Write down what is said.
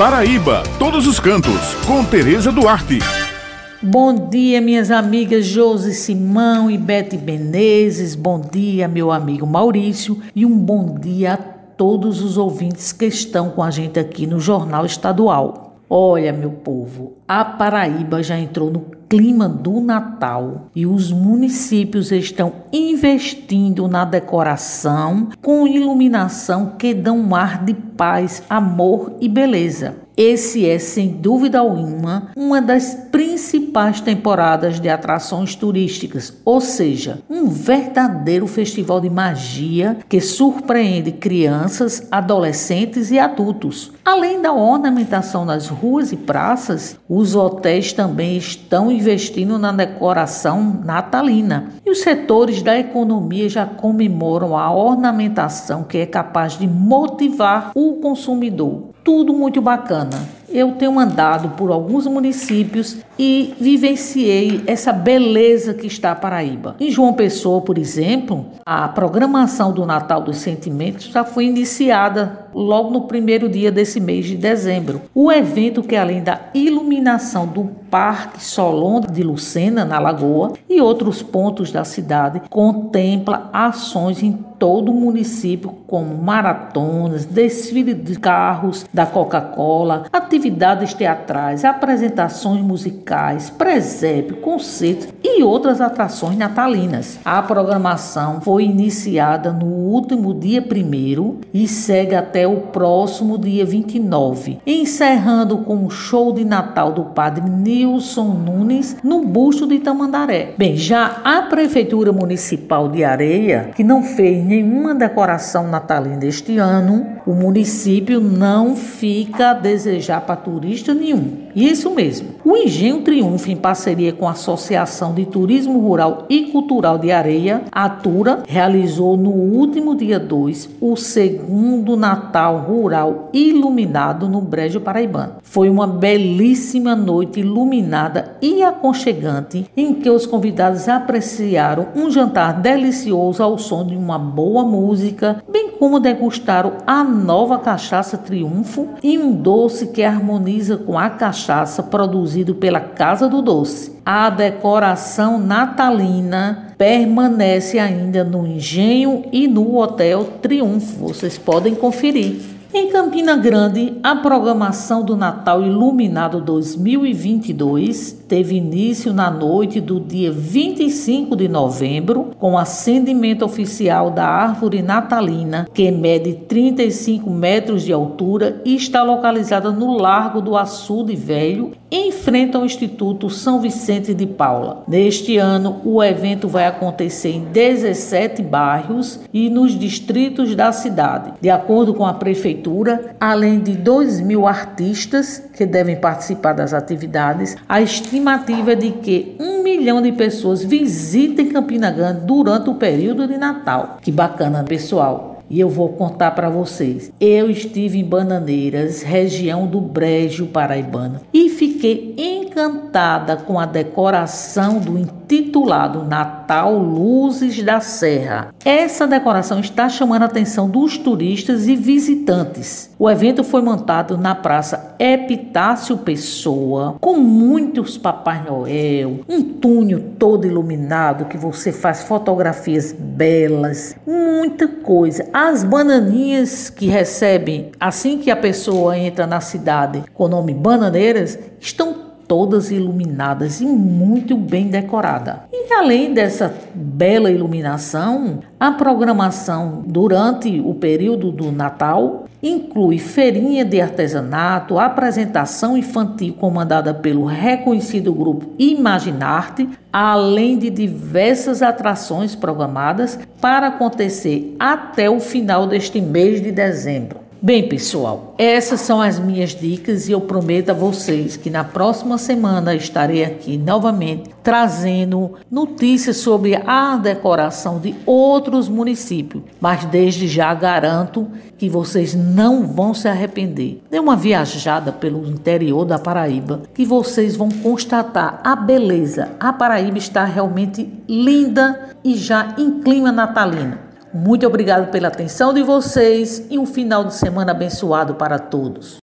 Paraíba, todos os cantos, com Tereza Duarte. Bom dia, minhas amigas Josi Simão e Bete Menezes. Bom dia, meu amigo Maurício. E um bom dia a todos os ouvintes que estão com a gente aqui no Jornal Estadual. Olha, meu povo, a Paraíba já entrou no clima do Natal e os municípios estão investindo na decoração com iluminação que dão um ar de paz, amor e beleza. Esse é, sem dúvida alguma, uma das principais temporadas de atrações turísticas, ou seja, um verdadeiro festival de magia que surpreende crianças, adolescentes e adultos. Além da ornamentação nas ruas e praças, os hotéis também estão investindo na decoração natalina. E os setores da economia já comemoram a ornamentação que é capaz de motivar o consumidor. Tudo muito bacana. Eu tenho andado por alguns municípios e vivenciei essa beleza que está a Paraíba. Em João Pessoa, por exemplo, a programação do Natal dos Sentimentos já foi iniciada logo no primeiro dia desse mês de dezembro. O evento que além da iluminação do Parque Solon de Lucena, na Lagoa, e outros pontos da cidade, contempla ações em todo o município, como maratonas, desfile de carros da Coca-Cola, atividades teatrais, apresentações musicais, presépio, concertos e outras atrações natalinas. A programação foi iniciada no último dia 1 e segue até o próximo dia 29, encerrando com o show de Natal do Padre Nilson Nunes no busto de Tamandaré. Bem, já a Prefeitura Municipal de Areia, que não fez nenhuma decoração natalina este ano, o município não fica a desejar para turista nenhum. Isso mesmo. O Engenho Triunfo, em parceria com a Associação de Turismo Rural e Cultural de Areia, Atura, realizou no último dia 2 o segundo Natal Rural iluminado no Brejo Paraibano. Foi uma belíssima noite iluminada e aconchegante em que os convidados apreciaram um jantar delicioso ao som de uma boa música, bem como degustaram a nova cachaça Triunfo e um doce que harmoniza com a cachaça produzido pela Casa do Doce. A decoração natalina permanece ainda no Engenho e no Hotel Triunfo. Vocês podem conferir. Em Campina Grande, a programação do Natal Iluminado 2022 teve início na noite do dia 25 de novembro, com acendimento oficial da árvore natalina, que mede 35 metros de altura e está localizada no Largo do Açude Velho, em frente ao Instituto São Vicente de Paula. Neste ano, o evento vai acontecer em 17 bairros e nos distritos da cidade. De acordo com a Prefeitura, além de 2 mil artistas que devem participar das atividades, a estimativa é de que um milhão de pessoas visitem Campina Grande durante o período de Natal. Que bacana, pessoal! E eu vou contar para vocês. Eu estive em Bananeiras, região do Brejo Paraibano, e fiquei encantada com a decoração do intitulado Natal Luzes da Serra. Essa decoração está chamando a atenção dos turistas e visitantes. O evento foi montado na Praça Epitácio Pessoa, com muitos Papai Noel, um túnel todo iluminado que você faz fotografias belas, muita coisa. As bananinhas que recebem assim que a pessoa entra na cidade com o nome Bananeiras estão todas iluminadas e muito bem decorada. E além dessa bela iluminação, a programação durante o período do Natal inclui feirinha de artesanato, apresentação infantil comandada pelo reconhecido grupo Imaginarte, além de diversas atrações programadas para acontecer até o final deste mês de dezembro. Bem, pessoal, essas são as minhas dicas e eu prometo a vocês que na próxima semana estarei aqui novamente trazendo notícias sobre a decoração de outros municípios. Mas desde já garanto que vocês não vão se arrepender. Dê uma viajada pelo interior da Paraíba que vocês vão constatar a beleza. A Paraíba está realmente linda e já em clima natalino. Muito obrigado pela atenção de vocês e um final de semana abençoado para todos.